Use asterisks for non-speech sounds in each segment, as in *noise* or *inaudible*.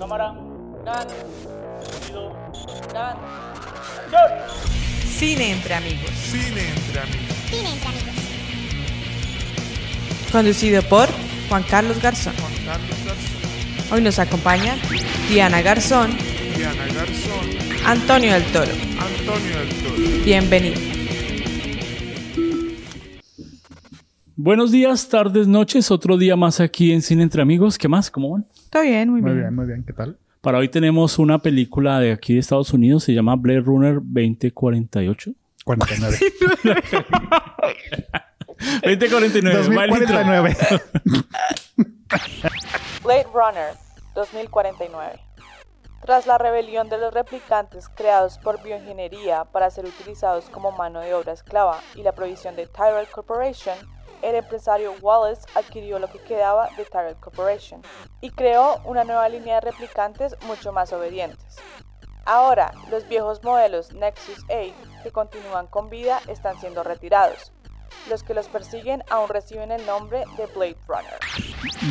Cámara. Dan. Sonido. Dan. Cine entre amigos. Cine entre amigos. Conducido por Juan Carlos Garzón. Juan Carlos Garzón, Hoy nos acompaña Diana Garzón, Diana Garzón, Antonio del Toro. Antonio del Toro. Bienvenido. Buenos días, tardes, noches. Otro día más aquí en Cine Entre Amigos. ¿Qué más? ¿Cómo van? Está bien, muy, Muy bien. bien, muy bien. ¿Qué tal? Para hoy tenemos una película de aquí de Estados Unidos. Se llama Blade Runner 2048. 49. 2049. maldita. 2049. Blade Runner 2049. Tras la rebelión de los replicantes creados por bioingeniería para ser utilizados como mano de obra esclava y la provisión de Tyrell Corporation, el empresario Wallace adquirió lo que quedaba de Tyrell Corporation y creó una nueva línea de replicantes mucho más obedientes. Ahora, los viejos modelos Nexus 8 que continúan con vida están siendo retirados. Los que los persiguen aún reciben el nombre de Blade Runner.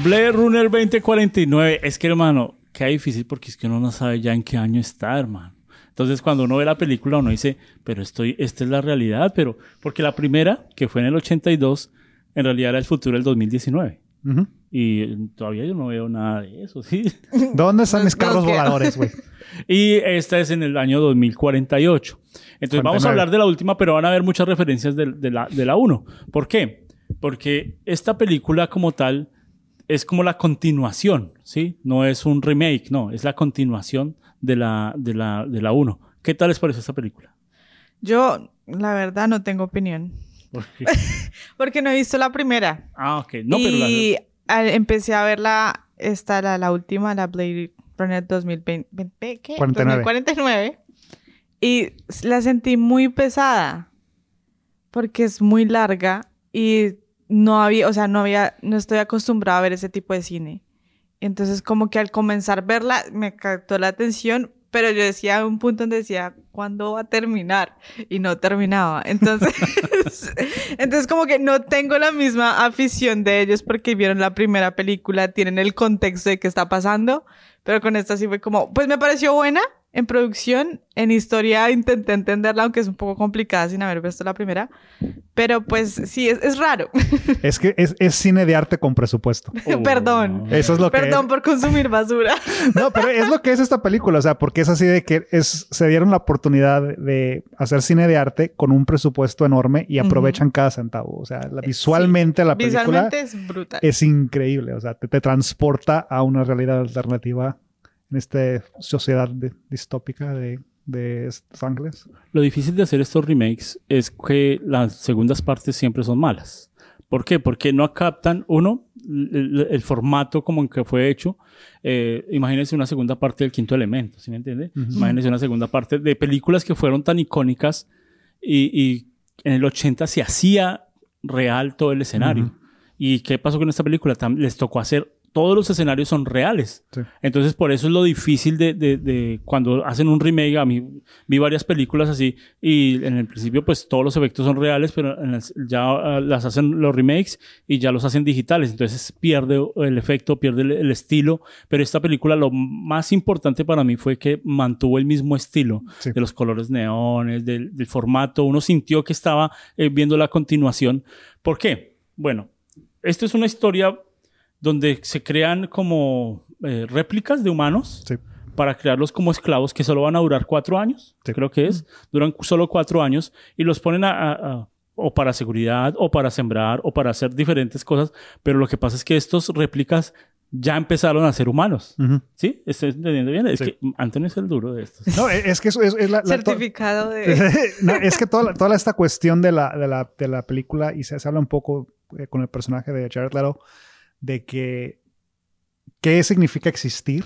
Blade Runner 2049. Es que, hermano, qué difícil porque es que uno no sabe ya en qué año está, hermano. Entonces, cuando uno ve la película, uno dice, pero estoy, esta es la realidad, pero porque la primera, que fue en el 82, en realidad era el futuro del 2019. Ujú. Y eh, todavía yo no veo nada de eso, ¿sí? *laughs* ¿Dónde están mis carros voladores, güey? *laughs* Y esta es en el año 2048. Entonces vamos a 49. hablar de la última, pero van a haber muchas referencias de, de la, de la 1. ¿Por qué? Porque esta película como tal es como la continuación, ¿sí? No es un remake, no, es la continuación de la, de la, de la 1. ¿Qué tal les parece esta película? Yo, la verdad, no tengo opinión. Porque- *laughs* Porque no he visto la primera. ah, ok. No, pero la- y al- empecé a ver la, esta, la, la última, la Blade Runner 2020, ¿qué? 49. 2049. Y la sentí muy pesada. Porque es muy larga y no había, o sea, no había, no estoy acostumbrada a ver ese tipo de cine. Entonces, como que al comenzar a verla, me captó la atención, pero yo decía, un punto donde decía, ¿cuándo va a terminar? Y no terminaba. Entonces, *laughs* entonces como que no tengo la misma afición de ellos porque vieron la primera película, tienen el contexto de qué está pasando, pero con esta sí fue como, pues me pareció buena en producción, en historia intenté entenderla, aunque es un poco complicada sin haber visto la primera, pero pues sí, es, es raro. *laughs* Es que es, es cine de arte con presupuesto. *laughs* Oh, Perdón. no. Eso es lo que Perdón por consumir basura. *laughs* No, pero es lo que es esta película. O sea, porque es así de que es, se dieron la oportunidad de hacer cine de arte con un presupuesto enorme y aprovechan cada centavo. O sea, la- visualmente la película Visualmente es brutal. es increíble. O sea, te, te transporta a una realidad alternativa en esta sociedad de- distópica de, de Ángeles. Lo difícil de hacer estos remakes es que las segundas partes siempre son malas. ¿Por qué? Porque no captan, uno, el, el formato como en que fue hecho. Eh, imagínense una segunda parte del quinto elemento, ¿sí me entiende? Ujú. Imagínense una segunda parte de películas que fueron tan icónicas y, y en el 80 se hacía real todo el escenario. Ujú. ¿Y qué pasó con esta película? Tam- les tocó hacer, todos los escenarios son reales. Sí. Entonces, por eso es lo difícil de, de- de cuando hacen un remake. A mí vi varias películas así y en el principio, pues todos los efectos son reales, pero en las- ya ah, las hacen los remakes y ya los hacen digitales. Entonces pierde el efecto, pierde el, el estilo. Pero esta película, lo más importante para mí fue que mantuvo el mismo estilo Sí. de los colores neones, del, del formato. Uno sintió que estaba eh, viendo la continuación. ¿Por qué? Bueno, esto es una historia donde se crean como eh, réplicas de humanos Sí. para crearlos como esclavos que solo van a durar cuatro años, Sí. creo que es, duran solo cuatro años y los ponen a, a- a- o para seguridad o para sembrar o para hacer diferentes cosas, pero lo que pasa es que estos réplicas ya empezaron a ser humanos. ¿sí? ¿Estoy entendiendo bien? Es Sí. que Antonio es el duro de estos. No, es es que eso es, es la, la- to- Certificado de... *laughs* No, es que toda, la- toda esta cuestión de la, de la, de la película, y se, se habla un poco eh, con el personaje de Jared Leto, de que qué significa existir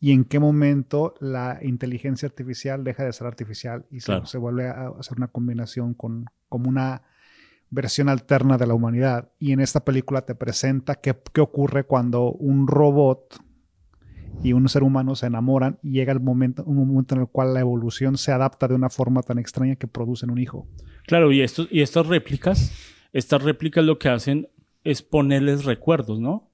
y en qué momento la inteligencia artificial deja de ser artificial y se, Claro. se vuelve a hacer una combinación con como una versión alterna de la humanidad. Y en esta película te presenta qué, qué ocurre cuando un robot y un ser humano se enamoran y llega el momento, un momento en el cual la evolución se adapta de una forma tan extraña que producen un hijo. Claro, y, y estas réplicas, estas réplicas lo que hacen es ponerles recuerdos, ¿no?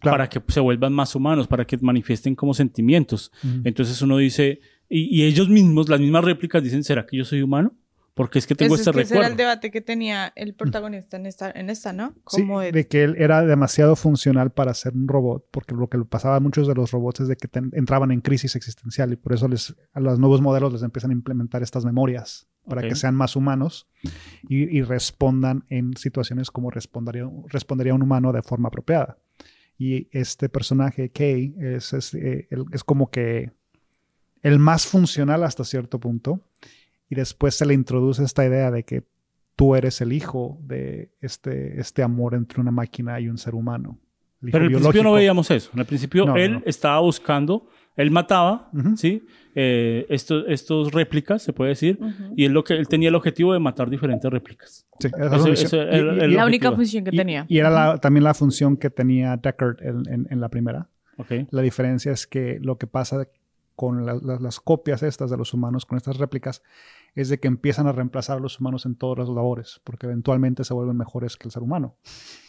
Claro. para que se vuelvan más humanos, para que manifiesten como sentimientos. Entonces uno dice, y, y ellos mismos, las mismas réplicas dicen, ¿será que yo soy humano? Porque es que tengo Ese, este es que ese era el recuerdo. debate que tenía el protagonista en esta, en esta ¿no? Sí, de- de que él era demasiado funcional para ser un robot, porque lo que le pasaba a muchos de los robots es de que ten- entraban en crisis existencial y por eso les, a los nuevos modelos les empiezan a implementar estas memorias para que sean más humanos y, y respondan en situaciones como respondería, respondería un humano de forma apropiada. Y este personaje, Kay, es, es, eh, es como que el más funcional hasta cierto punto. Y después se le introduce esta idea de que tú eres el hijo de este, este amor entre una máquina y un ser humano. El Pero al principio no veíamos eso. Al principio No, él no. estaba buscando, él mataba. ¿sí? Eh, estos, estos réplicas, se puede decir, y él, lo que, él tenía el objetivo de matar diferentes réplicas. Sí, esa Ese- el- y- el la única función que y- tenía. Y era la- también la función que tenía Deckard en, en- en la primera. ¿ok? La diferencia es que lo que pasa con la- la- las copias estas de los humanos, con estas réplicas, es de que empiezan a reemplazar a los humanos en todas las labores, porque eventualmente se vuelven mejores que el ser humano.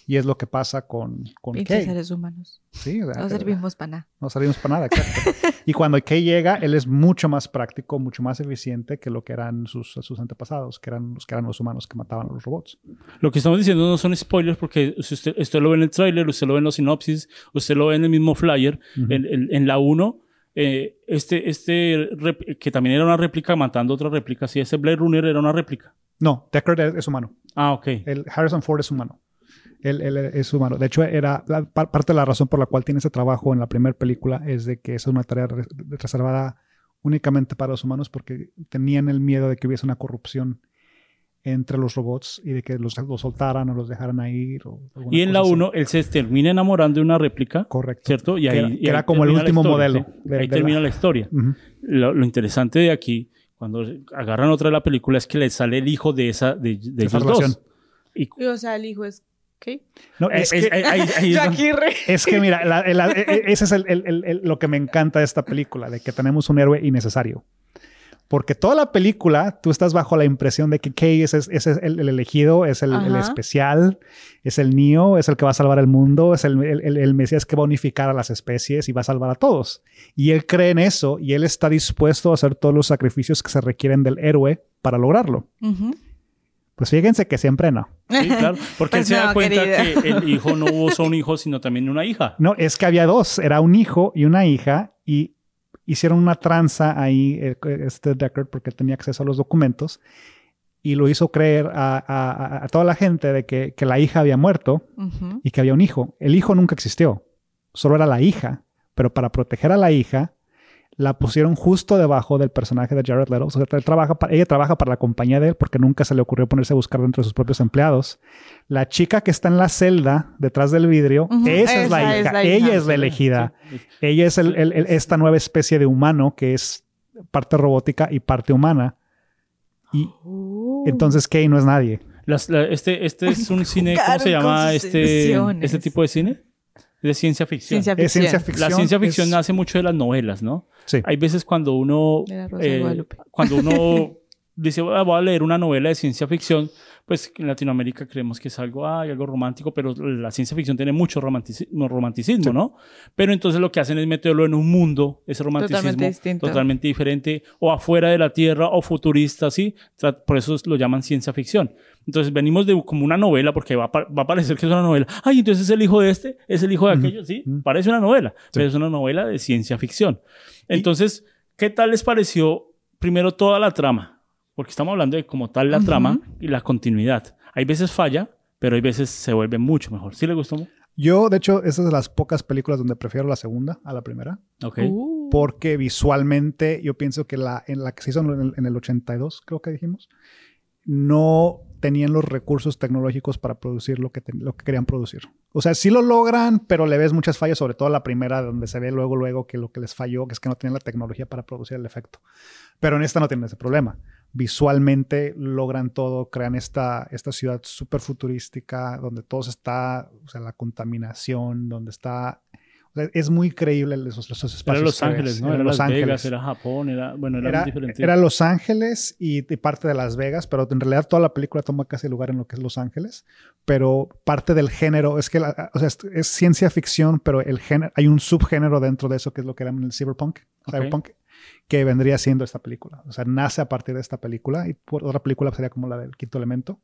Y es lo que pasa con, con Kay. seres humanos. Sí, o sea, No servimos para nada. No servimos para nada, exacto. y cuando Kay llega, él es mucho más práctico, mucho más eficiente que lo que eran sus, sus antepasados, que eran los que eran los humanos que mataban a los robots. Lo que estamos diciendo no son spoilers porque si usted, usted lo ve en el tráiler, usted lo ve en los sinopsis, usted lo ve en el mismo flyer. Ujú. en, en- en la 1, eh, este, este que también era una réplica matando otra réplica, sí, ese Blade Runner era una réplica. No, Deckard es, es humano. Ah, ok. El Harrison Ford es humano. Él, él es humano. De hecho, era la- pa- parte de la razón por la cual tiene ese trabajo en la primera película es de que es una tarea re- reservada únicamente para los humanos porque tenían el miedo de que hubiese una corrupción entre los robots y de que los, los soltaran o los dejaran ahí. o alguna Y en la cosa así. 1, él se termina enamorando de una réplica, Correcto. ¿cierto? Y Que ahí, era- y que era como el último historia, modelo ¿sí? de- ahí de termina la- la historia. Lo, lo interesante de aquí, cuando agarran otra de la película, es que le sale el hijo de esa de, de Esa ellos relación. dos. Y, Y, o sea, el hijo es... ¿Qué? No, es, es- que, es es mira, la- la- e- e- ese es el- el- el- el- lo que me encanta de esta película, de que tenemos un héroe innecesario. Porque toda la película, tú estás bajo la impresión de que Kay es, es- es el, el elegido, es el, especial, es el Neo, es el que va a salvar el mundo, es el, el- el- el Mesías que va a unificar a las especies y va a salvar a todos. Y él cree en eso y él está dispuesto a hacer todos los sacrificios que se requieren del héroe para lograrlo. Pues fíjense que siempre no. sí, claro, porque él *laughs* se da cuenta querida. que el hijo no hubo solo un hijo, sino también una hija. No, es que había dos, era un hijo y una hija y hicieron una tranza ahí, eh, este Deckard, porque tenía acceso a los documentos y lo hizo creer a, a- toda la gente de que, que la hija había muerto y que había un hijo. El hijo nunca existió, solo era la hija, pero para proteger a la hija la pusieron justo debajo del personaje de Jared Leto. O sea, él trabaja pa- ella trabaja para la compañía de él porque nunca se le ocurrió ponerse a buscar dentro de sus propios empleados. La chica que está en la celda detrás del vidrio, esa, es la hija. es la ella hija. es la elegida. Sí. Ella es el- el- el- esta nueva especie de humano que es parte robótica y parte humana. Y Uh. entonces Kay no es nadie. Las- la- este, este es un *laughs* cine, ¿cómo se llama este, este tipo de cine? De ciencia ficción. Ciencia Es ficción. ciencia ficción. La ciencia ficción es- nace mucho de las novelas, ¿no? Sí. Hay veces cuando uno, De la Rosa de eh, Guadalupe. cuando uno *laughs* dice, "Ah, voy a leer una novela de ciencia ficción, pues en Latinoamérica creemos que es algo, ay, algo romántico, pero la ciencia ficción tiene mucho romanticismo, romanticismo ¿no? Pero entonces lo que hacen es meterlo en un mundo, ese romanticismo Totalmente distinto. totalmente diferente, o afuera de la Tierra, o futurista, ¿sí? O sea, por eso lo llaman ciencia ficción. Entonces venimos de como una novela, porque va va a parecer que es una novela. Ay, entonces es el hijo de este, es el hijo de aquello, ¿sí? Parece una novela, pero es una novela de ciencia ficción. Entonces, ¿qué tal les pareció primero toda la trama? Porque estamos hablando de como tal la Ujú. trama y la continuidad. Hay veces falla, pero hay veces se vuelve mucho mejor. ¿Sí le gustó? Yo, de hecho, esa es de las pocas películas donde prefiero la segunda a la primera. Ok. Uh. Porque visualmente yo pienso que la, en la que se hizo en el, en el 82, creo que dijimos, no tenían los recursos tecnológicos para producir lo que, ten- lo que querían producir. O sea, sí lo logran, pero le ves muchas fallas, sobre todo la primera, donde se ve luego, luego que lo que les falló, que es que no tenían la tecnología para producir el efecto. Pero en esta no tienen ese problema. Visualmente logran todo, crean esta, esta ciudad súper futurística, donde todo está, o sea, la contaminación, donde está... O sea, es muy creíble esos, esos espacios. Era Los. Ángeles, ¿no? Era Era Los Las Ángeles. Vegas, era Japón, era, bueno, era, diferente. era Los Ángeles y, y parte de Las Vegas, pero en realidad toda la película toma casi lugar en lo que es Los Ángeles. Pero parte del género es que, la- o sea, es, es ciencia ficción, pero el género, hay un subgénero dentro de eso que es lo que llaman el cyberpunk, cyberpunk, que vendría siendo esta película. O sea, nace a partir de esta película y por otra película sería como la del Quinto Elemento,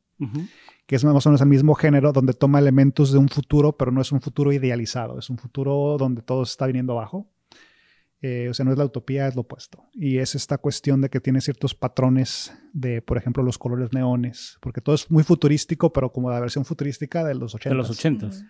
que es más o menos el mismo género donde toma elementos de un futuro, pero no es un futuro idealizado, es un futuro donde todo está viniendo abajo. Eh, o sea, no es la utopía, es lo opuesto. Y es esta cuestión de que tiene ciertos patrones de, por ejemplo, los colores neones, porque todo es muy futurístico, pero como la versión futurística de los 80. De los ochentas.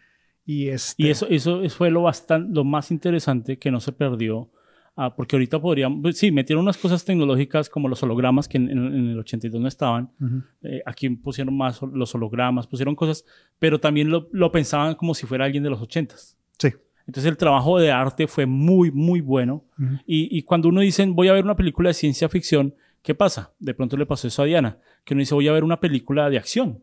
Y, este, Y eso, eso, eso fue lo más interesante que no se perdió. Ah, porque ahorita podrían, pues, sí, metieron unas cosas tecnológicas como los hologramas que en, en- en el 82 no estaban. Ujú. Eh, aquí pusieron más los hologramas, pusieron cosas, pero también lo, lo pensaban como si fuera alguien de los 80s. Sí. Entonces el trabajo de arte fue muy, muy bueno. Y, y cuando uno dice, voy a ver una película de ciencia ficción, ¿qué pasa? De pronto le pasó eso a Diana, que uno dice, voy a ver una película de acción.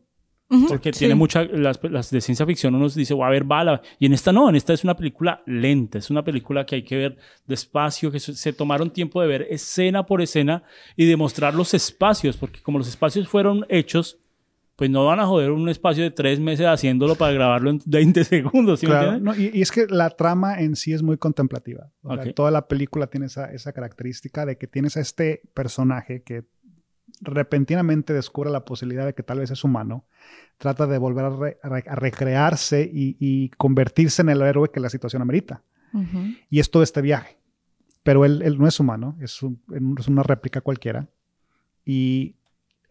Porque sí. tiene muchas, las, las de ciencia ficción uno dice, va a ver bala. Y en esta no, en esta es una película lenta, es una película que hay que ver despacio, que se, se tomaron tiempo de ver escena por escena y demostrar los espacios, porque como los espacios fueron hechos, pues no van a joder un espacio de tres meses haciéndolo para grabarlo en 20 segundos, ¿sí Claro, no, y, y es que la trama en sí es muy contemplativa. O sea, Ok. toda la película tiene esa, esa característica de que tienes a este personaje que repentinamente descubre la posibilidad de que tal vez es humano, trata de volver a, re- a re- a recrearse y, y convertirse en el héroe que la situación amerita. Y es todo este viaje. Pero él, él no es humano, es, un- es una réplica cualquiera. Y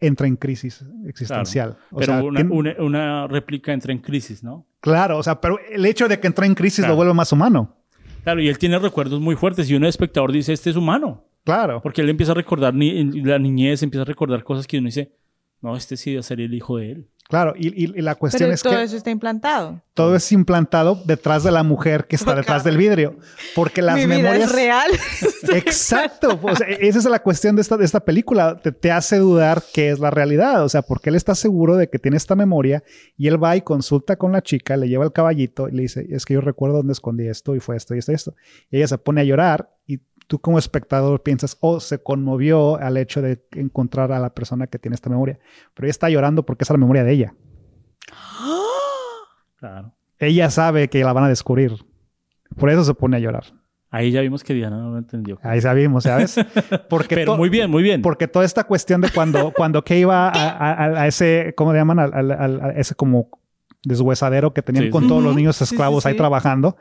entra en crisis existencial. O Pero sea, una, tiene- una, una réplica entra en crisis, ¿no? Claro, o sea, pero el hecho de que entra en crisis Claro. lo vuelve más humano. Claro, y él tiene recuerdos muy fuertes y uno de espectador dice, este es humano. Claro. Porque él empieza a recordar ni, la niñez, empieza a recordar cosas que uno dice, no, este sí debe ser el hijo de él. Claro, y, y- y la cuestión Pero es todo que eso está implantado. todo es implantado detrás de la mujer que está detrás del vidrio. Porque las Mi vida memorias. es real. *laughs* Exacto. O sea, esa es la cuestión de esta, de esta película. Te, te hace dudar qué es la realidad. O sea, porque él está seguro de que tiene esta memoria y él va y consulta con la chica, le lleva el caballito y le dice: Es que yo recuerdo dónde escondí esto y fue esto y esto y esto. Y ella se pone a llorar y tú, como espectador, piensas: Oh, se conmovió al hecho de encontrar a la persona que tiene esta memoria. Pero ella está llorando porque es la memoria de ella. Claro. Ella sabe que la van a descubrir. Por eso se pone a llorar. Ahí ya vimos que Diana no lo entendió. Ahí sabemos, ¿sabes? *laughs* Porque Pero muy bien, muy bien. Porque toda esta cuestión de cuando, cuando Kay va a, a- a ese, ¿cómo le llaman? A ese como deshuesadero que tenían Sí, con sí. todos los niños Sí, sí, esclavos ahí trabajando.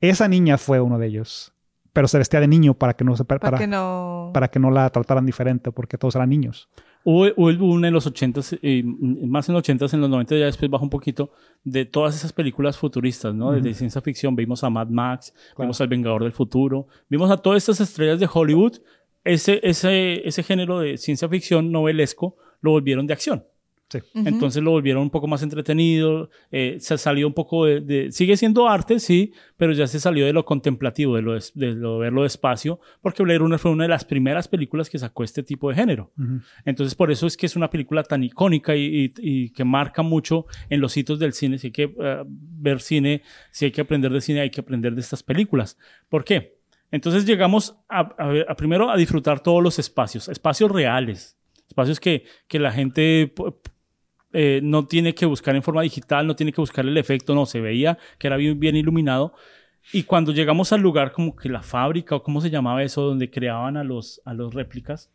Esa niña fue uno de ellos. Pero se vestía de niño para que no se para, Para que no. para que no la trataran diferente, porque todos eran niños. Hubo, hubo una en los 80s, eh, más en los 80s, en los 90 ya después bajó un poquito, de todas esas películas futuristas, ¿no? De- De ciencia ficción. Vimos a Mad Max, vimos al Vengador del Futuro, vimos a todas estas estrellas de Hollywood. Ese, ese, ese género de ciencia ficción novelesco lo volvieron de acción. Sí. Ujú. Entonces lo volvieron un poco más entretenido, eh, se salió un poco de, de- Sigue siendo arte, sí, pero ya se salió de lo contemplativo, de lo, des- de lo verlo despacio, porque Blade Runner fue una de las primeras películas que sacó este tipo de género. Ujú. Entonces por eso es que es una película tan icónica y, y- y que marca mucho en los hitos del cine. Si hay que eh, ver cine, si hay que aprender de cine, hay que aprender de estas películas. ¿Por qué? Entonces llegamos a, a a primero a disfrutar todos los espacios, espacios reales, espacios que, que la gente eh, no tiene que buscar en forma digital, no tiene que buscar el efecto, no, se veía que era bien, bien iluminado. Y cuando llegamos al lugar como que la fábrica o cómo se llamaba eso, donde creaban a los, a los réplicas.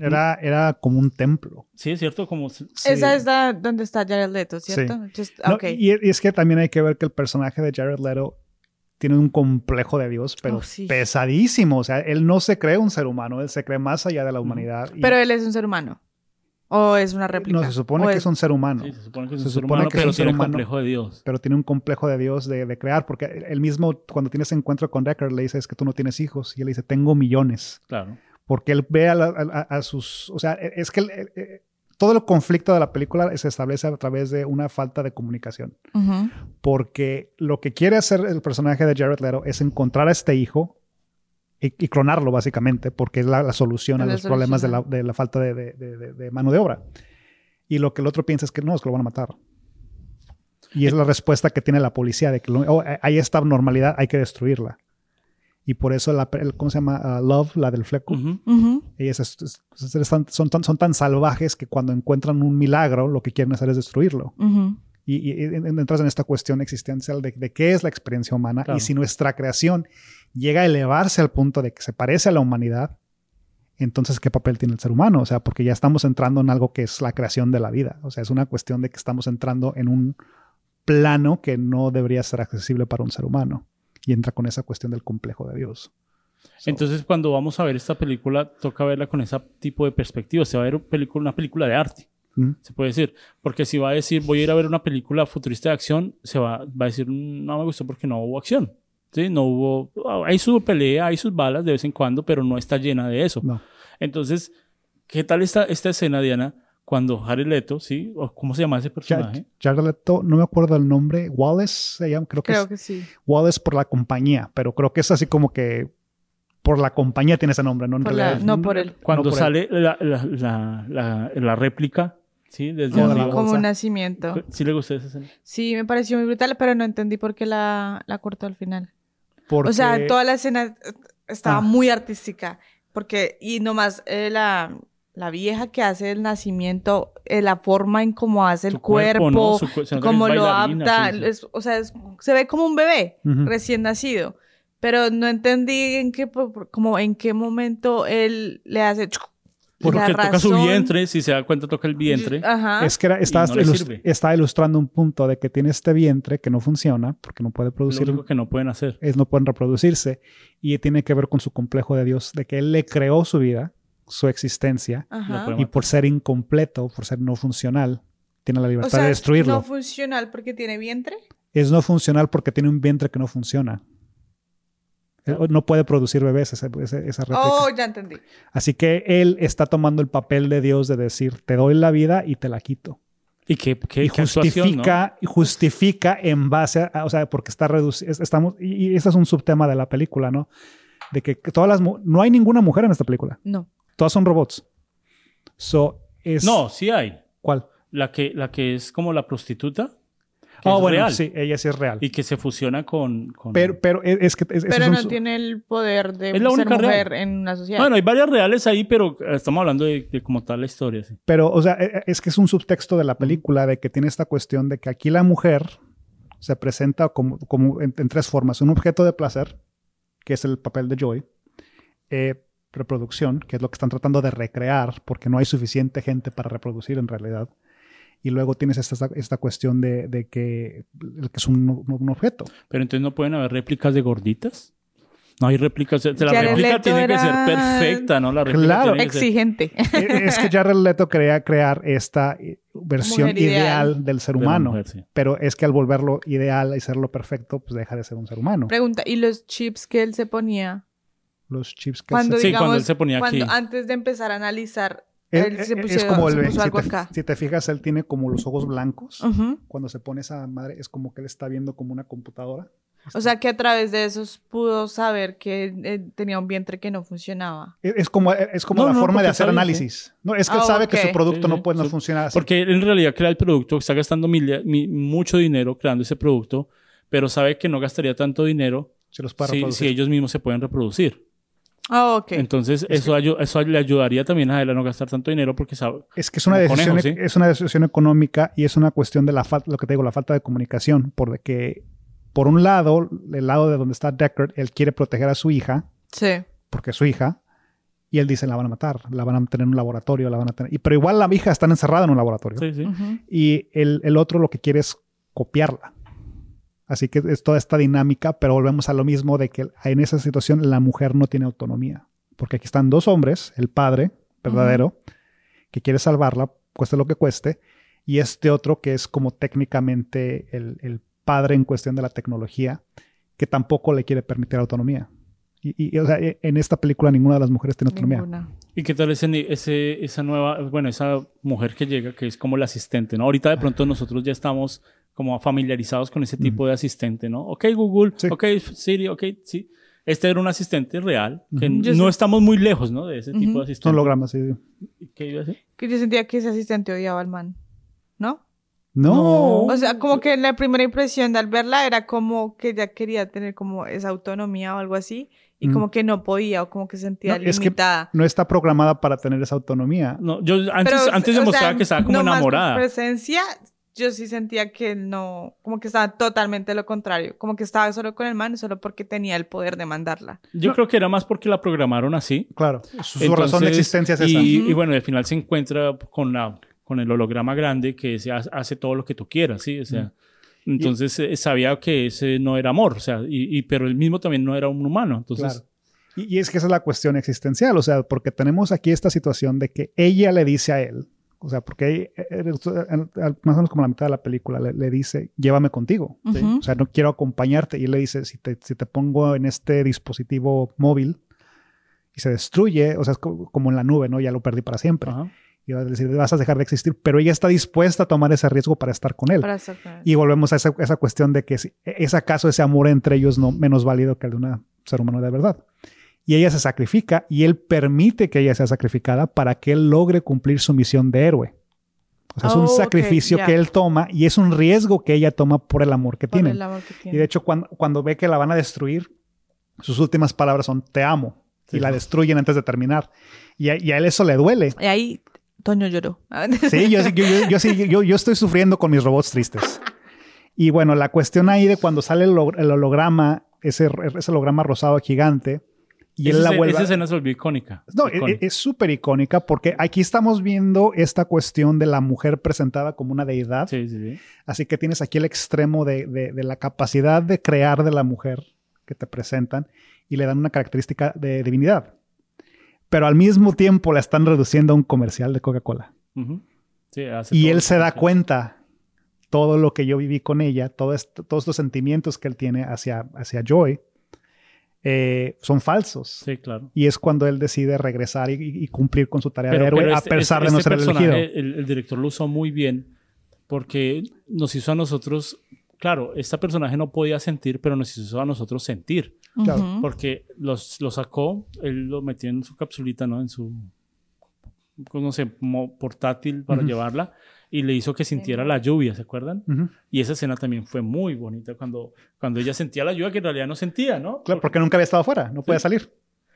Era, era como un templo. sí, es cierto, como Esa es la, donde está Jared Leto, ¿cierto? Just- No, ok. y, y es que también hay que ver que el personaje de Jared Leto tiene un complejo de Dios, pero Oh, sí. pesadísimo. O sea, él no se cree un ser humano, él se cree más allá de la humanidad. Y- Pero él es un ser humano. ¿O es una réplica? no, se supone ¿O que es un ser humano. Sí, se supone que es Se un ser humano, que es pero un ser tiene humano. complejo de Dios. pero tiene un complejo de Dios de, de crear, porque él mismo cuando tiene ese encuentro con Deckard le dice es que tú no tienes hijos y él dice tengo millones, Claro. porque él ve a, la- a- a sus, o sea, es que él- eh, todo el conflicto de la película se establece a través de una falta de comunicación, porque lo que quiere hacer el personaje de Jared Leto es encontrar a este hijo y, y clonarlo básicamente, porque es la, la solución a la los problemas de la, solución. de la falta de, de- de- mano de obra. Y lo que el otro piensa es que no, es que lo van a matar. Y es la respuesta que tiene la policía de que lo- oh, hay esta abnormalidad, hay que destruirla. Y por eso, la, el- ¿cómo se llama? Ah, Love, la del fleco. Ujú. Ujú. Ellas es- es- es- están- son, tan, son tan salvajes que cuando encuentran un milagro, lo que quieren hacer es destruirlo. Ujú. Y, y- y entras en esta cuestión existencial de, de qué es la experiencia humana. Claro. Y si nuestra creación llega a elevarse al punto de que se parece a la humanidad, entonces ¿qué papel tiene el ser humano? O sea, porque ya estamos entrando en algo que es la creación de la vida. O sea, es una cuestión de que estamos entrando en un plano que no debería ser accesible para un ser humano. Y entra con esa cuestión del complejo de Dios. So, Entonces, cuando vamos a ver esta película, toca verla con ese tipo de perspectiva. Se va a ver película- una película de arte, ¿Mm? se puede decir. Porque si va a decir, voy a ir a ver una película futurista de acción, se va, va a decir, "Mm, no me gustó porque no hubo acción. ¿Sí? No hubo, ah, hay su pelea, hay sus balas de vez en cuando, pero no está llena de eso. no. Entonces, ¿qué tal esta, esta escena, Diana? Cuando Jared Leto, ¿sí? ¿O ¿Cómo se llama ese personaje? Jared Leto, no me acuerdo el nombre, Wallace se llama, creo que Creo es que sí. Wallace por la compañía, pero creo que es así como que por la compañía tiene ese nombre, ¿no? En Por la- realidad. no por él. Cuando No por sale la, la, la, la, la réplica, ¿sí? Desde Como la. Como un nacimiento. ¿Sí le gustó esa escena? Sí, me pareció muy brutal, pero no entendí por qué la, la cortó al final. Porque- O sea, toda la escena eh, estaba Ah. muy artística. Porque, y nomás eh, la, la vieja que hace el nacimiento, eh, la forma en cómo hace el cuerpo, cuerpo, cómo lo adapta, sí, sí. es- o sea, es- se ve como un bebé recién nacido. Pero no entendí en qué, como en qué momento él le hace... Porque toca su vientre, si se da cuenta toca el vientre. Ajá. Es que era- está, no ilustrando un punto de que tiene este vientre que no funciona porque no puede Lo producir, único que no pueden hacer. es no pueden reproducirse y tiene que ver con su complejo de Dios, de que él le creó su vida, su existencia Ajá. y por ser incompleto, por ser no funcional, tiene la O libertad sea, de es destruirlo. no funcional porque tiene vientre. es no funcional porque tiene un vientre que no funciona. Él No puede producir bebés esa réplica. Oh, ya entendí. Así que él está tomando el papel de Dios de decir, te doy la vida y te la quito. Y qué, y qué actuación, ¿no? justifica, y justifica en base a, o sea, porque está reducido, estamos, y, y ese es un subtema de la película, ¿no? De que, que todas las, no hay ninguna mujer en esta película, No. todas son robots. So, es, No, sí hay. ¿cuál? La que, la que es como la prostituta. Que Ah, es bueno, real, sí, ella sí es real. Y que se fusiona con. con- pero, pero es, que, es- Pero un no tiene el poder de Es la ser única mujer real. en una sociedad. Bueno, hay varias reales ahí, pero eh, estamos hablando de, de como tal la historia. sí. Pero, o sea, e- es que es un subtexto de la película de que tiene esta cuestión de que aquí la mujer se presenta como, como en, en tres formas. Un objeto de placer, que es el papel de Joy. Eh, reproducción, que es lo que están tratando de recrear, porque no hay suficiente gente para reproducir en realidad. Y luego tienes esta, esta cuestión de, de que, que es un, un objeto. Pero entonces no pueden haber réplicas de gorditas. No hay réplicas. La Jared réplica Leto tiene que ser perfecta, ¿no? La réplica Claro. tiene que ser- Exigente. Eh, es que Jared Leto quería crear esta eh, versión ideal. ideal del ser de humano. mujer, sí. Pero es que al volverlo ideal y serlo perfecto, pues deja de ser un ser humano. Pregunta, ¿y los chips que él se ponía? Los chips que Cuando, se- Sí, digamos, cuando él se ponía cuando aquí. antes de empezar a analizar, Es, él se es- puso, es como se el puso si, algo te, acá. si te fijas, él tiene como los ojos blancos. Cuando se pone esa madre, es como que él está viendo como una computadora. O sea que a través de esos pudo saber que eh, tenía un vientre que no funcionaba. Es, es como, es como No, la no, forma de hacer sabe, análisis. No, es que él Ah, sabe que su producto Sí, no sí. puede no funcionar así. Porque él en realidad crea el producto, está gastando mil- mi- mucho dinero creando ese producto, pero sabe que no gastaría tanto dinero los si ellos mismos se pueden reproducir. Ah, ok. Entonces, eso, ayu- eso le ayudaría también a él a no gastar tanto dinero porque sabe. Es que es una, decisión, conejo, ¿sí? es una decisión económica y es una cuestión de la falta, lo que te digo, la falta de comunicación. Porque, por un lado, el lado de donde está Deckard, él quiere proteger a su hija, Sí. porque es su hija, y él dice, la van a matar, la van a tener en un laboratorio, la van a tener... Y, pero igual la hija está encerrada en un laboratorio. Sí, sí. Y el, el otro lo que quiere es copiarla. Así que es toda esta dinámica, pero volvemos a lo mismo de que en esa situación la mujer no tiene autonomía. Porque aquí están dos hombres, el padre verdadero, que quiere salvarla, cueste lo que cueste, y este otro que es como técnicamente el, el padre en cuestión de la tecnología, que tampoco le quiere permitir autonomía. Y, y, o sea, en esta película ninguna de las mujeres tiene autonomía. Ninguna. ¿Y qué tal ese, ese, esa nueva, bueno, esa mujer que llega, que es como la asistente, ¿no? Ahorita de pronto nosotros ya estamos como familiarizados con ese tipo de asistente, ¿no? Ok, Google, Sí. ok, Siri, ok, sí. Este era un asistente real, que no sé- estamos muy lejos, ¿no? De ese tipo de asistente. Son hologramas, sí. ¿Qué iba a decir? Que yo sentía que ese asistente odiaba al man. ¿No? No. O sea, como que la primera impresión de al verla era como que ella quería tener como esa autonomía o algo así y Mm. como que no podía o como que se sentía No, es que limitada. no está programada para tener esa autonomía. No, yo antes, Pero, antes o demostraba sea, que estaba como por enamorada. presencia, yo sí sentía que no, como que estaba totalmente lo contrario, como que estaba solo con el man solo porque tenía el poder de mandarla. Yo creo que era más porque la programaron así. Claro. Su, Entonces, razón de existencia es esa. Y, bueno, al final se encuentra con la con el holograma grande que se ha- hace todo lo que tú quieras, ¿sí? O sea, entonces eh, sabía que ese no era amor, o sea, y, y- pero él mismo también no era un humano, entonces... Claro. Y, y es que esa es la cuestión existencial, o sea, porque tenemos aquí esta situación de que ella le dice a él, o sea, porque eh, eh, en- al- más o menos como la mitad de la película le, le dice, llévame contigo, o sea, no quiero acompañarte, y él le dice, si te, si te pongo en este dispositivo móvil y se destruye, o sea, es co- como en la nube, ¿no? Ya lo perdí para siempre. Y va a decir, vas a dejar de existir, pero ella está dispuesta a tomar ese riesgo para estar con él. Para estar con él. Y volvemos a esa, esa cuestión de que si- es acaso ese amor entre ellos no menos válido que el de un ser humano de verdad. Y ella se sacrifica y él permite que ella sea sacrificada para que él logre cumplir su misión de héroe. O sea, es Oh, un ok, sacrificio que él toma y es un riesgo que ella toma por el amor que Por tienen. el amor que Y tiene. de hecho, cuando, cuando ve que la van a destruir, sus últimas palabras son te amo. Sí. Y la destruyen antes de terminar. Y a, y a él eso le duele. Y ahí Toño lloró. *laughs* Sí, yo, estoy sufriendo con mis robots tristes. Y bueno, la cuestión ahí de cuando sale el holograma, ese, ese holograma rosado gigante, y él la vuelve. Esa escena se volvió icónica. No, e- Icónica. e- es súper icónica porque aquí estamos viendo esta cuestión de la mujer presentada como una deidad. Sí, sí, sí. Así que tienes aquí el extremo de, de- de la capacidad de crear de la mujer que te presentan y le dan una característica de divinidad. Pero al mismo tiempo la están reduciendo a un comercial de Coca-Cola. Ujú. Sí, hace Y él se da cuenta todo lo que yo viví con ella, todo esto- todos estos sentimientos que él tiene hacia, hacia Joy, eh, son falsos. Sí, claro. Y es cuando él decide regresar y, y cumplir con su tarea Pero, de héroe, pero a este- pesar este- de no este ser el personaje, elegido. El, el director lo usó muy bien porque nos hizo a nosotros, claro, este personaje no podía sentir, pero nos hizo a nosotros sentir. Claro. Ujú. Porque los, lo sacó, él lo metió en su capsulita, ¿no? En su, pues, no sé, portátil para Ujú. llevarla y le hizo que sintiera la lluvia, ¿se acuerdan? Ujú. Y esa escena también fue muy bonita cuando, cuando ella sentía la lluvia que en realidad no sentía, ¿no? Claro, porque nunca había estado afuera, no podía Sí. salir.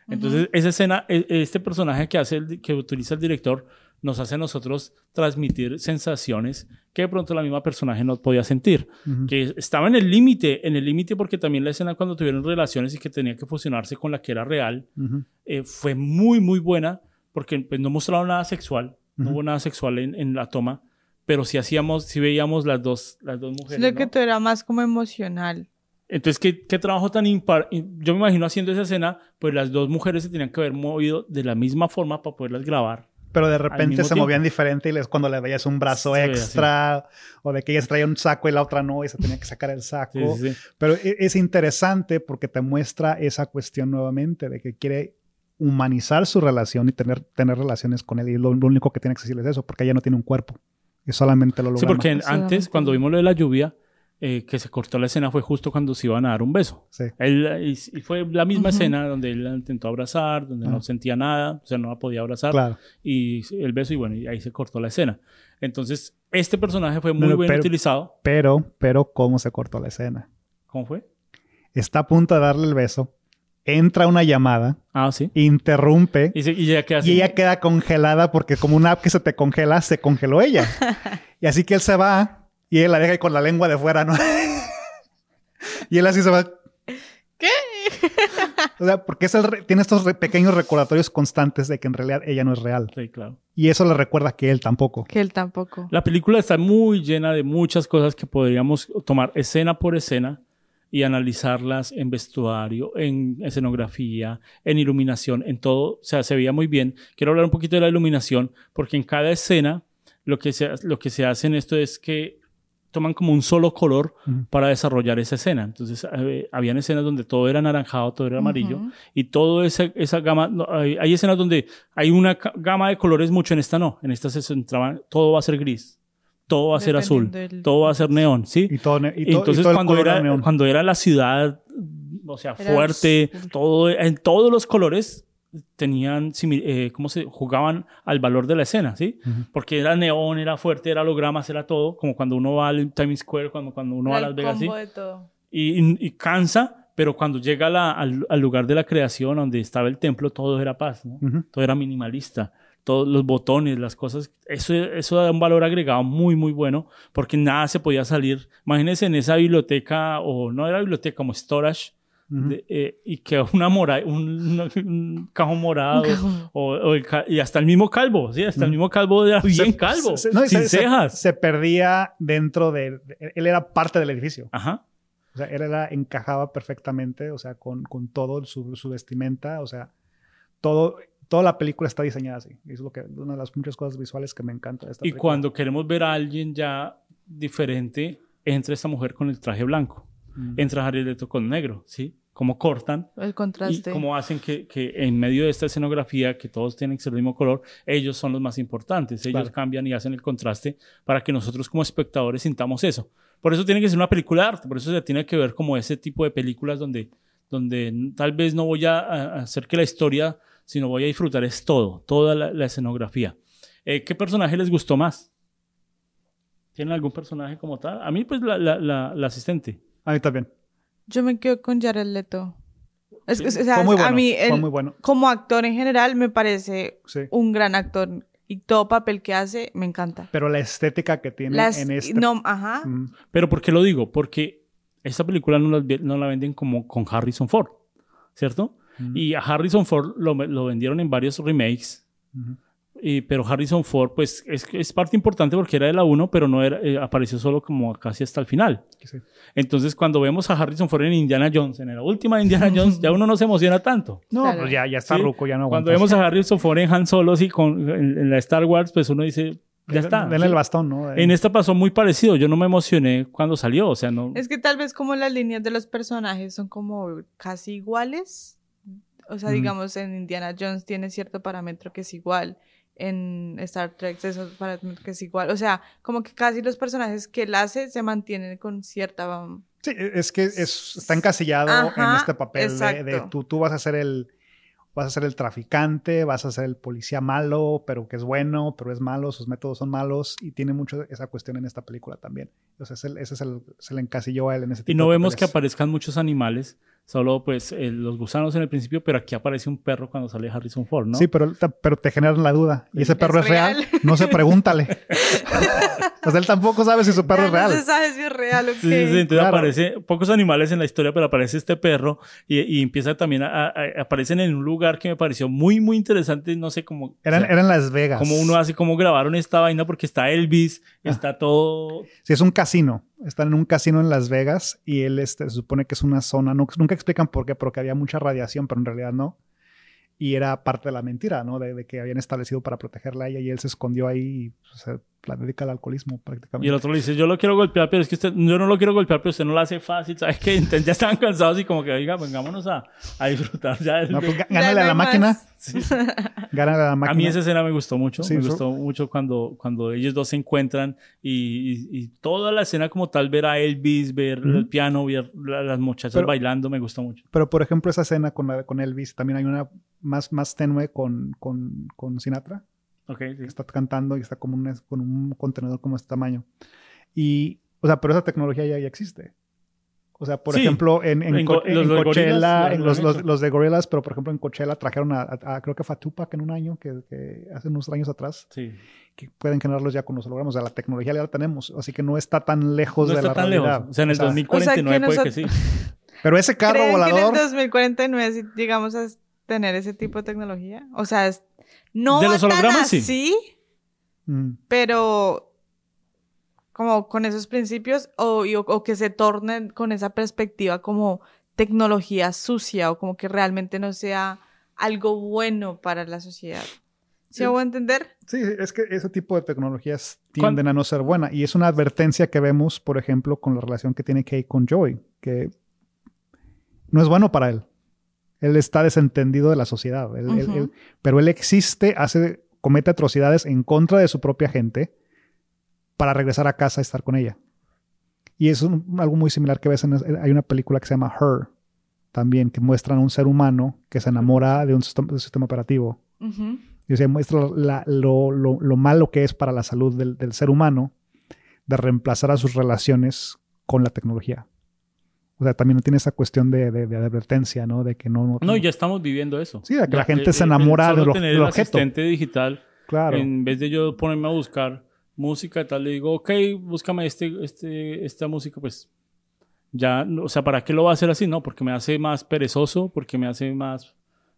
Entonces, esa escena, e- este personaje que hace, el- que utiliza el director, nos hace a nosotros transmitir sensaciones que de pronto la misma personaje no podía sentir. Ujú. Que estaba en el límite, en el límite porque también la escena cuando tuvieron relaciones y que tenía que fusionarse con la que era real, Ujú. eh, fue muy, muy buena porque pues, no mostraron nada sexual, no hubo nada sexual en, en la toma, pero sí hacíamos, sí veíamos las dos, las dos mujeres. Que ¿no? tú era más como emocional. Entonces, ¿qué, qué trabajo tan impar. Yo me imagino haciendo esa escena, pues las dos mujeres se tenían que haber movido de la misma forma para poderlas grabar. Pero de repente se tiempo. movían diferente y les, cuando le veías un brazo Se extra o de que ella traía un saco y la otra no y se tenía que sacar el saco. Sí, sí, sí. Pero e- es interesante porque te muestra esa cuestión nuevamente de que quiere humanizar su relación y tener, tener relaciones con él. Y lo, lo único que tiene que decirle es eso, porque ella no tiene un cuerpo. Es solamente lo Sí, holograma. porque antes, cuando vimos lo de la lluvia, eh, que se cortó la escena fue justo cuando se iban a dar un beso. Sí. Él, y, y fue la misma escena donde él la intentó abrazar, donde Ah. no sentía nada, o sea, no la podía abrazar. Claro. Y el beso, y bueno, y ahí se cortó la escena. Entonces, este personaje fue muy bien pero- utilizado. Pero, pero, ¿cómo se cortó la escena? ¿Cómo fue? Está a punto de darle el beso, entra una llamada, Ah, sí. interrumpe Y, se- y ya queda así. y ella queda congelada porque como una app que se te congela, se congeló ella. *laughs* y así que él se va y él la deja ahí con la lengua de fuera, ¿no? *laughs* y él así se va. ¿Qué? O sea, porque es el re- tiene estos re- pequeños recordatorios constantes de que en realidad ella no es real. Sí, claro. Y eso le recuerda que él tampoco. Que él tampoco. La película está muy llena de muchas cosas que podríamos tomar escena por escena y analizarlas en vestuario, en escenografía, en iluminación, en todo. O sea, se veía muy bien. Quiero hablar un poquito de la iluminación, porque en cada escena lo que se, lo que se hace en esto es que toman como un solo color para desarrollar esa escena. Entonces, eh, habían escenas donde todo era anaranjado, todo era amarillo, y todo esa, esa gama, no, hay, hay escenas donde hay una gama de colores mucho, en esta no, en esta se centraban, todo va a ser gris, todo va a ser azul, del- todo va a ser neón, ¿sí? Y todo, ne- y to- y Entonces todo cuando era, neón. cuando era la ciudad, o sea, Era fuerte, todo, en todos los colores, tenían, eh, ¿cómo se jugaban al valor de la escena, ¿sí? Porque era neón, era fuerte, era hologramas, era todo, como cuando uno va al Times Square, cuando, cuando uno va a Era Las Vegas, ¿sí? combo de todo. y, cansa, pero cuando llega la- al, al lugar de la creación, donde estaba el templo, todo era paz. Todo era minimalista. Todos los botones, las cosas, eso, eso da un valor agregado muy, muy bueno, porque nada se podía salir. Imagínense en esa biblioteca, o no era biblioteca, como storage, Ujú. de- eh, y que una mora, un, un cajón morado, Un cajón. O, o el ca- y hasta el mismo calvo, ¿sí? Hasta el mismo calvo era bien Se- calvo, se- no, sin se- cejas. Se, perdía dentro de, de- Él era parte del edificio. Ajá. O sea, él era, encajaba perfectamente, o sea, con, con todo su, su vestimenta, o sea, todo, toda la película está diseñada así. Y Es lo que, una de las muchas cosas visuales que me encanta de esta Y película. cuando queremos ver a alguien ya diferente, entra esta mujer con el traje blanco, Mm. entra Jared Leto con negro, ¿sí? Cómo cortan El y contraste. cómo hacen que, que en medio de esta escenografía, que todos tienen que ser del mismo color, ellos son los más importantes. Ellos Claro. cambian y hacen el contraste para que nosotros como espectadores sintamos eso. Por eso tiene que ser una película de arte, por eso se tiene que ver como ese tipo de películas donde, donde tal vez no voy a, a hacer que la historia, sino voy a disfrutar es todo, toda la, la escenografía. Eh, ¿Qué personaje les gustó más? ¿Tienen algún personaje como tal? A mí, pues, la, la, la, la asistente. A mí también. Yo me quedo con Jared Leto. Es, Sí, o sea, fue muy bueno. a mí, fue él, muy bueno. como actor en general, me parece Sí. un gran actor. Y todo papel que hace, me encanta. Pero la estética que tiene Las, en este. no, ajá. Mm, Pero ¿por qué lo digo? Porque esta película no la, ve- no la venden como con Harrison Ford, ¿cierto? Mm, Y a Harrison Ford lo, lo vendieron en varios remakes, ujú. y, pero Harrison Ford pues es, es parte importante porque era de la 1, pero no era, eh, apareció solo como casi hasta el final. Sí. Entonces cuando vemos a Harrison Ford en Indiana Jones, en la última de Indiana *laughs* Jones, ya uno no se emociona tanto. No, Claro. pues ya, ya está Sí, ruco, ya no Cuando aguantas. vemos a Harrison Ford en Han Solo, sí, con, en, en la Star Wars, pues uno dice, ya está. Denle sí. el bastón, ¿no? En esta pasó muy parecido, yo no me emocioné cuando salió, o sea, no... Es que tal vez como las líneas de los personajes son como casi iguales. O sea, Mm. digamos, en Indiana Jones tiene cierto parámetro que es igual. En Star Trek es otro parámetro que es igual. O sea, como que casi los personajes que él hace se mantienen con cierta... um, Sí, es que es, está encasillado Ajá, en este papel de, de tú, tú vas a ser el vas a ser el traficante, vas a ser el policía malo, pero que es bueno, pero es malo, sus métodos son malos y tiene mucho esa cuestión en esta película también. Entonces el- ese es el, se le encasilló a él en ese tipo Y no de vemos que aparezcan muchos animales, solo pues eh, los gusanos en el principio, pero aquí aparece un perro cuando sale Harrison Ford, ¿no? Sí, pero, pero te generan la duda. ¿Y ese perro es, real? real? No sé, pregúntale. *laughs* o sea, él tampoco sabe si su perro Ya es real. No se sabe si es real o Sí, sí, sí, entonces Claro. aparece pocos animales en la historia, pero aparece este perro y, y empieza también a, a- a- aparecen en un lugar que me pareció muy, muy interesante, no sé cómo... Eran, o sea, eran Las Vegas. Como uno hace, cómo grabaron esta vaina, porque está Elvis, Ah. está todo... Sí, es un casino. Están en un casino en Las Vegas y él este, se supone que es una zona, no- nunca explican por qué, porque había mucha radiación, pero en realidad no. Y era parte de la mentira, ¿no? De, que habían establecido para protegerla a ella y él se escondió ahí y pues, la dedica al alcoholismo prácticamente. Y el otro le dice, yo lo quiero golpear, pero es que usted, yo no lo quiero golpear, pero usted no lo hace fácil, ¿sabes qué? Entonces ya estaban cansados y como que, oiga, vengámonos a, a disfrutar ya del... No, pues, gánale a la máquina. Sí. *laughs* Gánale a la máquina. A mí esa escena me gustó mucho, Sí, me eso- gustó mucho cuando, cuando ellos dos se encuentran y, y- y toda la escena como tal, ver a Elvis, ver Ujú. el piano, ver la- las muchachas Pero- bailando, me gustó mucho. Pero, por ejemplo, esa escena con, la- con Elvis, también hay una más, más tenue con, con, con Sinatra. Ok, sí. que está cantando y está como un, con un contenedor como este tamaño. Y, o sea, pero esa tecnología ya, ya existe. O sea, por Sí. ejemplo, en, en, En Co- Go- los en de Coachella, Gorillaz, en lo los, los, los de Gorillaz, pero por ejemplo en Coachella trajeron a, a- a- creo que fue a Tupac en un año, que, que hace unos años atrás, Sí. que pueden generarlos ya con los hologramas. O sea, la tecnología ya la tenemos, así que no está tan lejos No de está la tan realidad. lejos. O sea, en el O sea, 2049 O sea, puede que que sí. *laughs* Pero ese carro ¿Creen volador... que en el 2049 sí llegamos a tener ese tipo de tecnología? O sea, es- no De va los tan hologramas, sí. así, Mm. pero como con esos principios o, y- o- o que se tornen con esa perspectiva como tecnología sucia o como que realmente no sea algo bueno para la sociedad. ¿Sí Sí. hago entender? Sí, es que ese tipo de tecnologías ¿Cuán- tienden a no ser buena. Y es una advertencia que vemos, por ejemplo, con la relación que tiene Kay con Joey, que no es bueno para él. Él está desentendido de la sociedad. Él- él- pero él existe, hace, comete atrocidades en contra de su propia gente para regresar a casa y estar con ella. Y es un- algo muy similar que ves en... Hay una película que se llama Her, también, que muestran a un ser humano que se enamora de un sistema, de un sistema operativo. Y se muestra la- lo, lo- lo malo que es para la salud del, del ser humano de reemplazar a sus relaciones con la tecnología. O sea, también tiene esa cuestión de, de- de advertencia, ¿no? De que no... no, No, ya estamos viviendo eso. Sí, de que la gente eh, se eh, enamora de lo- tener del el objeto. asistente digital, Claro. en vez de yo ponerme a buscar música y tal, le digo, ok, búscame este, este, esta música, pues ya, o sea, ¿para qué lo va a hacer así? No, porque me hace más perezoso, porque me hace más,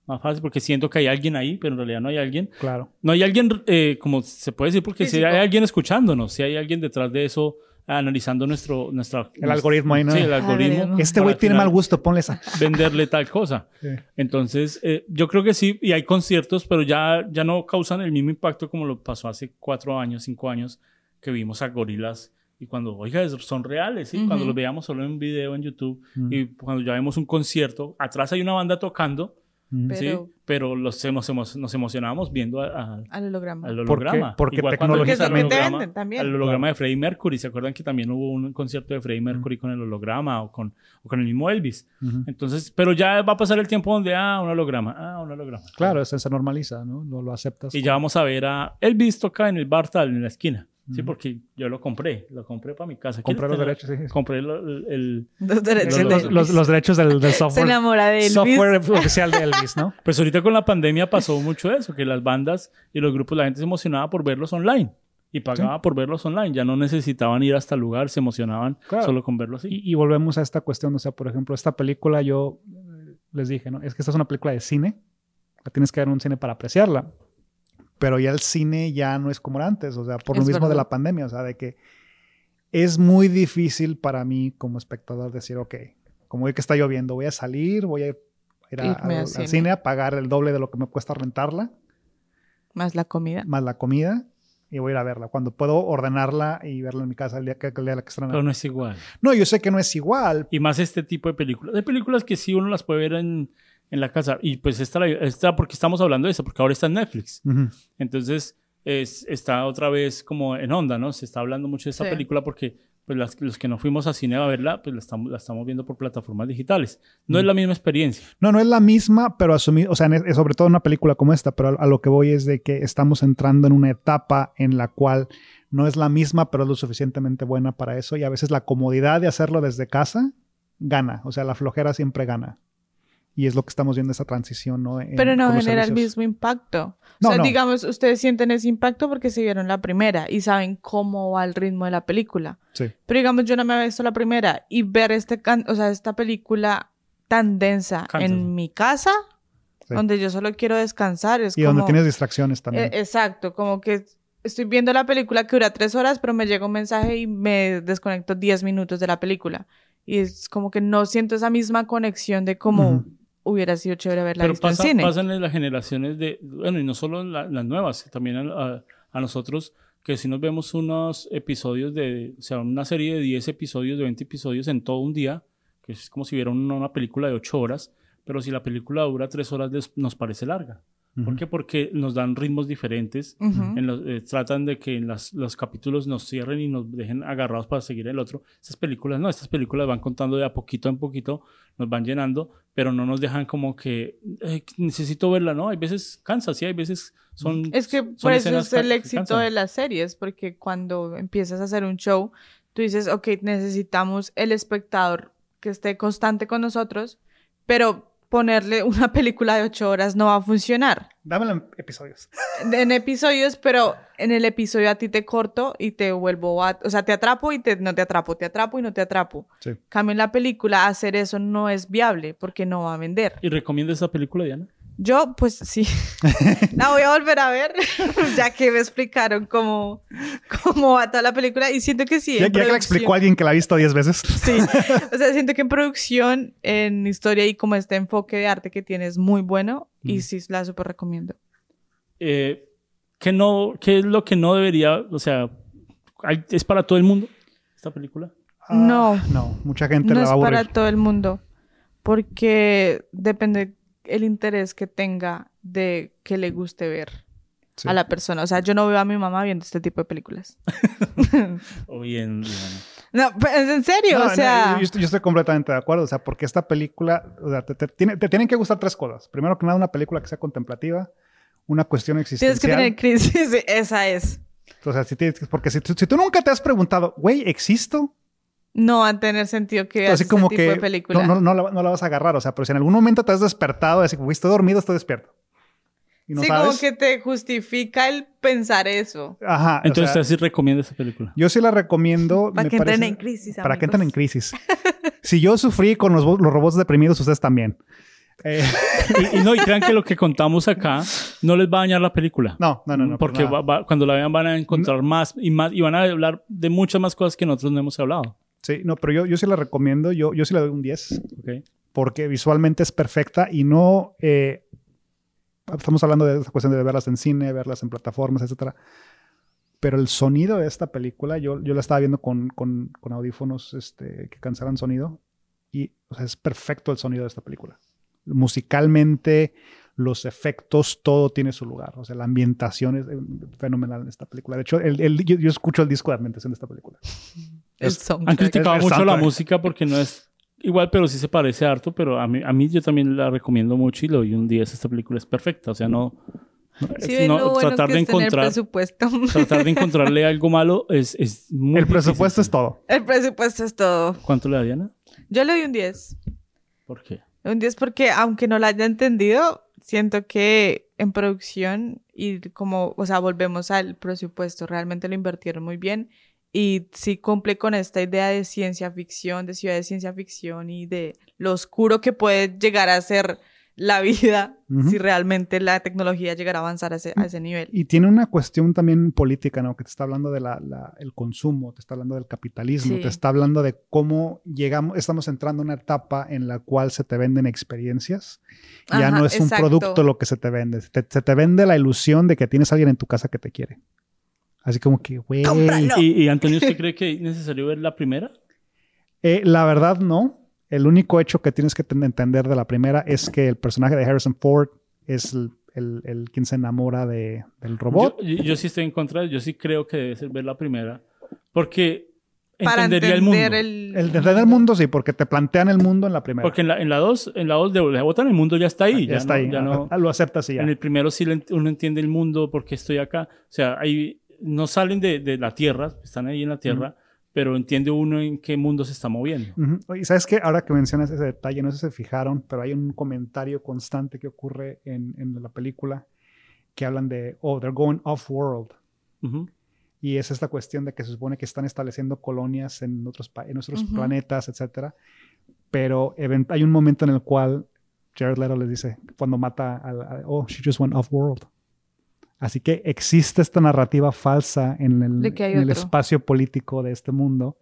más fácil, porque siento que hay alguien ahí, pero en realidad no hay alguien. Claro. No hay alguien, eh, como se puede decir, porque si hay alguien escuchándonos, si hay alguien detrás de eso, analizando nuestro, nuestra... El algoritmo ahí, ¿no? Sí, el algoritmo. Este güey tiene mal gusto, ponle esa. *laughs* Venderle tal cosa. Sí. Entonces, eh, yo creo que sí, y hay conciertos, pero ya, ya no causan el mismo impacto como lo pasó hace cuatro años, cinco años, que vimos a gorilas. Y cuando, oiga, son reales, ¿sí? Cuando Ujú. los veíamos solo en video en YouTube, Mm. y cuando ya vemos un concierto, atrás hay una banda tocando, Mm. ¿sí? Pero- Pero los, nos, emo- nos emocionábamos viendo a- a- Al holograma. al ¿Por qué? holograma. Porque tecnología te holograma- venden, también. Al holograma de Freddie Mercury. ¿Se acuerdan que también hubo un concierto de Freddie Mercury con el holograma o con, o con el mismo Elvis? Entonces, pero ya va a pasar el tiempo donde, ah, un holograma, ah, un holograma. Claro, eso se normaliza, ¿no? Lo, lo aceptas. Y ya vamos a ver a Elvis toca en el bar tal, en la esquina. Sí, porque yo lo compré, lo compré para mi casa. Compré ¿Quieres los derechos, sí. Compré lo- el, el- Los derechos Los- de los, Elvis. los- los derechos del, del *laughs* Se software. enamora de Elvis. Software oficial de Elvis, ¿no? *laughs* Pues ahorita con la pandemia pasó mucho eso, que las bandas y los grupos, la gente se emocionaba por verlos online. Y pagaba por verlos online. Ya no necesitaban ir hasta el lugar, se emocionaban Claro. solo con verlos así. Y, y volvemos a esta cuestión, o sea, por ejemplo, esta película yo eh, les dije, ¿no? Es que esta es una película de cine, la tienes que ver en un cine para apreciarla, pero ya el cine ya no es como era antes, o sea, por lo Es mismo de verdad. la pandemia, o sea, de que es muy difícil para mí como espectador decir, ok, como hoy que está lloviendo, voy a salir, voy a ir a- al, al al cine. cine a pagar el doble de lo que me cuesta rentarla, Más la comida. más la comida. Y voy a ir a verla. Cuando puedo ordenarla y verla en mi casa el día que, el día que estrena. Pero no es igual. No, yo sé que no es igual, Y más este tipo de películas. Hay películas que sí uno las puede ver en, en la casa. Y pues esta, esta, porque estamos hablando de esta, porque ahora está en Netflix. Ujú. Entonces es, está otra vez como en onda, ¿no? Se está hablando mucho de esta Sí. película porque pues las- los que no fuimos a cine a verla, pues la estamos, la estamos viendo por plataformas digitales. No es la misma experiencia. No, no es la misma, pero asumir, o sea, sobre todo en una película como esta, pero a, a lo que voy es de que estamos entrando en una etapa en la cual no es la misma, pero es lo suficientemente buena para eso y a veces la comodidad de hacerlo desde casa gana, o sea, la flojera siempre gana. Y es lo que estamos viendo esa transición, ¿no? En- Pero no genera el mismo impacto. No, o sea, no. digamos, ustedes sienten ese impacto porque se vieron la primera y saben cómo va el ritmo de la película. Sí. Pero digamos, yo no me había visto la primera y ver este can- o sea, esta película tan densa en mi casa, Sí. donde yo solo quiero descansar, es Y como... donde tienes distracciones también. Eh, exacto, como que estoy viendo la película que dura tres horas, pero me llega un mensaje y me desconecto diez minutos de la película. Y es como que no siento esa misma conexión de cómo Ujú. Hubiera sido chévere verla Pero visto pasa, en cine. pasan en las generaciones de, bueno, y no solo en la- las nuevas, también a, a- a nosotros, que si nos vemos unos episodios de, o sea, una serie de 10 episodios, de 20 episodios en todo un día, que es como si viera una, una película de 8 horas, pero si la película dura 3 horas, les- nos parece larga. ¿Por qué? Porque nos dan ritmos diferentes. Ujú. En los- eh, tratan de que en las- los capítulos nos cierren y nos dejen agarrados para seguir el otro. Estas películas no, estas películas van contando de a poquito en poquito, nos van llenando, pero no nos dejan como que "Ay, necesito verla, ¿no? Hay veces cansa, sí, hay veces son. Es que son por eso es el éxito cansan. de las series, porque cuando empiezas a hacer un show, tú dices, ok, necesitamos el espectador que esté constante con nosotros, pero ponerle una película de ocho horas no va a funcionar. Dámelo en episodios. En episodios, pero en el episodio a ti te corto y te vuelvo a... O sea, te atrapo y te, no te atrapo, te atrapo y no te atrapo. Sí. Cambio en la película, hacer eso no es viable porque no va a vender. ¿Y recomienda esa película, Diana? Yo, pues sí. *laughs* la voy a volver a ver, *laughs* ya que me explicaron cómo, cómo va toda la película. Y siento que sí. Ya, que la explicó alguien que la ha visto 10 veces. Sí. *laughs* O sea, siento que en producción, en historia y como este enfoque de arte que tiene es muy bueno. Y sí, la súper recomiendo. Eh, ¿qué, no, ¿Qué es lo que no debería, o sea, es para todo el mundo esta película? No. Ah, No, mucha gente No la es va a aburrir. para todo el mundo. Porque depende el interés que tenga de que le guste ver Sí. a la persona. O sea, yo no veo a mi mamá viendo este tipo de películas. *laughs* O bien. No, pero es en serio, No, o no, sea. yo, estoy, yo estoy completamente de acuerdo. O sea, porque esta película, o sea, te, te tiene- te tienen que gustar tres cosas. Primero que nada, una película que sea contemplativa, una cuestión existencial. Tienes que tener crisis, *laughs* esa es. O sea, si tienes- porque si, tú- si tú nunca te has preguntado, güey, ¿existo? No va a tener sentido que veas Así como tipo que de película. no, no, no la, no la vas a agarrar. O sea, pero si en algún momento te has despertado, así, güey, estoy dormido, estoy despierto. Y no sí, sabes. como que te justifica el pensar eso. Ajá. o Entonces, sea, usted sí recomienda esa película. yo sí la recomiendo. *laughs* Para me que entren en crisis. Para que entren en crisis. *laughs* si yo sufrí con los, bo- los robots deprimidos, ustedes también. Eh, *laughs* Y, y no, y crean que lo que contamos acá no les va a dañar la película. no, no, no, no. por Porque va- cuando la vean van a encontrar más y más y van a hablar de muchas más cosas que nosotros no hemos hablado. Sí, no, pero yo, yo sí la recomiendo. Yo, yo sí le doy un 10. ¿ok? porque visualmente es perfecta y no eh, estamos hablando de esa cuestión de verlas en cine, verlas en plataformas, etcétera. Pero el sonido de esta película, yo, yo la estaba viendo con, con- con audífonos este, que cancelan sonido y o sea, es perfecto el sonido de esta película. Musicalmente, los efectos, todo tiene su lugar. O sea, la ambientación es eh, fenomenal en esta película. De hecho, el- el- yo, yo escucho el disco de ambientación de esta película. El Es-. Han criticado el mucho la música porque no es igual, pero sí se parece harto. Pero a mí, a mí yo también la recomiendo mucho y lo doy un 10. Esta película es perfecta. O sea, no. Sí, es- no- bueno tratar de es encontrar presupuesto. *laughs* tratar de encontrarle algo malo es, es muy El presupuesto es difícil. todo. El presupuesto es todo. ¿Cuánto le da Diana? Yo le doy un 10. ¿Por qué? Un 10 porque aunque no la haya entendido, siento que en producción y como, o sea, volvemos al presupuesto, realmente lo invirtieron muy bien y sí cumple con esta idea de ciencia ficción, de ciudad de ciencia ficción y de lo oscuro que puede llegar a ser la vida Ujú. si realmente la tecnología llegara a avanzar a ese, a ese nivel. Y tiene una cuestión también política, ¿no? Que te está hablando del el consumo, te está hablando del capitalismo, Sí. te está hablando de cómo llegamos, estamos entrando a una etapa en la cual se te venden experiencias. ya Ajá, no es un exacto. producto lo que se te vende. Se te, se te vende la ilusión de que tienes a alguien en tu casa que te quiere. Así como que, güey. ¿Y, y Antonio, usted cree que es necesario ver la primera? Eh, la verdad, no. El único hecho que tienes que ten- entender de la primera es que el personaje de Harrison Ford es el, el- el quien se enamora de, del robot. Yo, yo- yo sí estoy en contra, yo sí creo que debe ser ver la primera, porque Para entendería entender el mundo. el, El de del mundo, sí, porque te plantean el mundo en la primera. Porque en la, en la dos, en la dos de la botan el mundo ya está ahí. ya, está no- ahí. ya no- Ah, *laughs* Lo aceptas y ya. en el primero sí uno entiende el mundo, porque estoy acá. O sea, ahí no salen de, de la tierra, están ahí en la tierra, pero entiende uno en qué mundo se está moviendo. Ujú. Y sabes que ahora que mencionas ese detalle, no sé si se fijaron, pero hay un comentario constante que ocurre en, en la película que hablan de, oh, they're going off-world. Ujú. Y es esta cuestión de que se supone que están estableciendo colonias en otros, pa- en otros Ujú. planetas, etcétera. Pero hay un momento en el cual Jared Leto les dice, cuando mata al, a- oh, she just went off-world. Así que existe esta narrativa falsa en el, en espacio político de este mundo,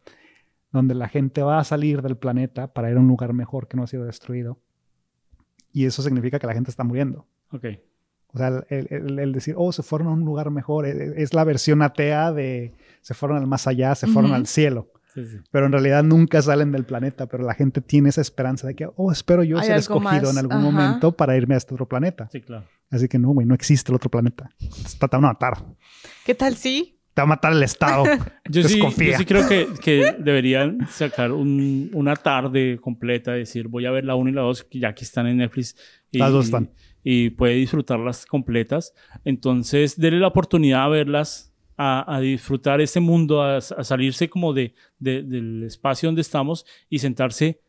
donde la gente va a salir del planeta para ir a un lugar mejor que no ha sido destruido. Y eso significa que la gente está muriendo. Ok. O sea, el, el- el decir, oh, se fueron a un lugar mejor, e- es la versión atea de se fueron al más allá, se fueron al cielo. Sí, sí. Pero en realidad nunca salen del planeta, pero la gente tiene esa esperanza de que, oh, espero yo Hay ser escogido en algún ajá. momento para irme a este otro planeta. Sí, claro. Así que no, güey, no existe el otro planeta. Está- Te van a matar. ¿Qué tal si? Te va a matar el Estado. *laughs* Yo sí, yo sí creo que, que deberían sacar un- una tarde completa, decir, voy a ver la 1 y la 2, que ya que están en Netflix. Y, Las dos están. Y, puede disfrutarlas completas. Entonces, denle la oportunidad a verlas, a, a disfrutar ese mundo, a, a salirse como de, de- del espacio donde estamos y sentarse,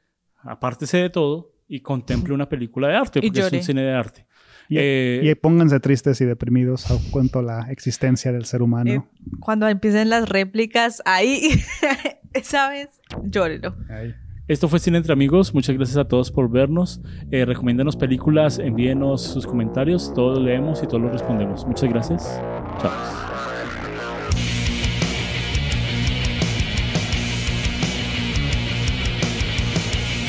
apártese de todo y contemple una película de arte, Y porque es un cine de arte. Y, Eh, y pónganse tristes y deprimidos a cuanto a la existencia del ser humano. Eh, Cuando empiecen las réplicas, ahí, *laughs* ¿sabes? Llórelo. Ahí. Esto fue Cine Entre Amigos. Muchas gracias a todos por vernos. Eh, recomiéndanos películas, envíenos sus comentarios. Todos leemos y todos los respondemos. Muchas gracias. Chao.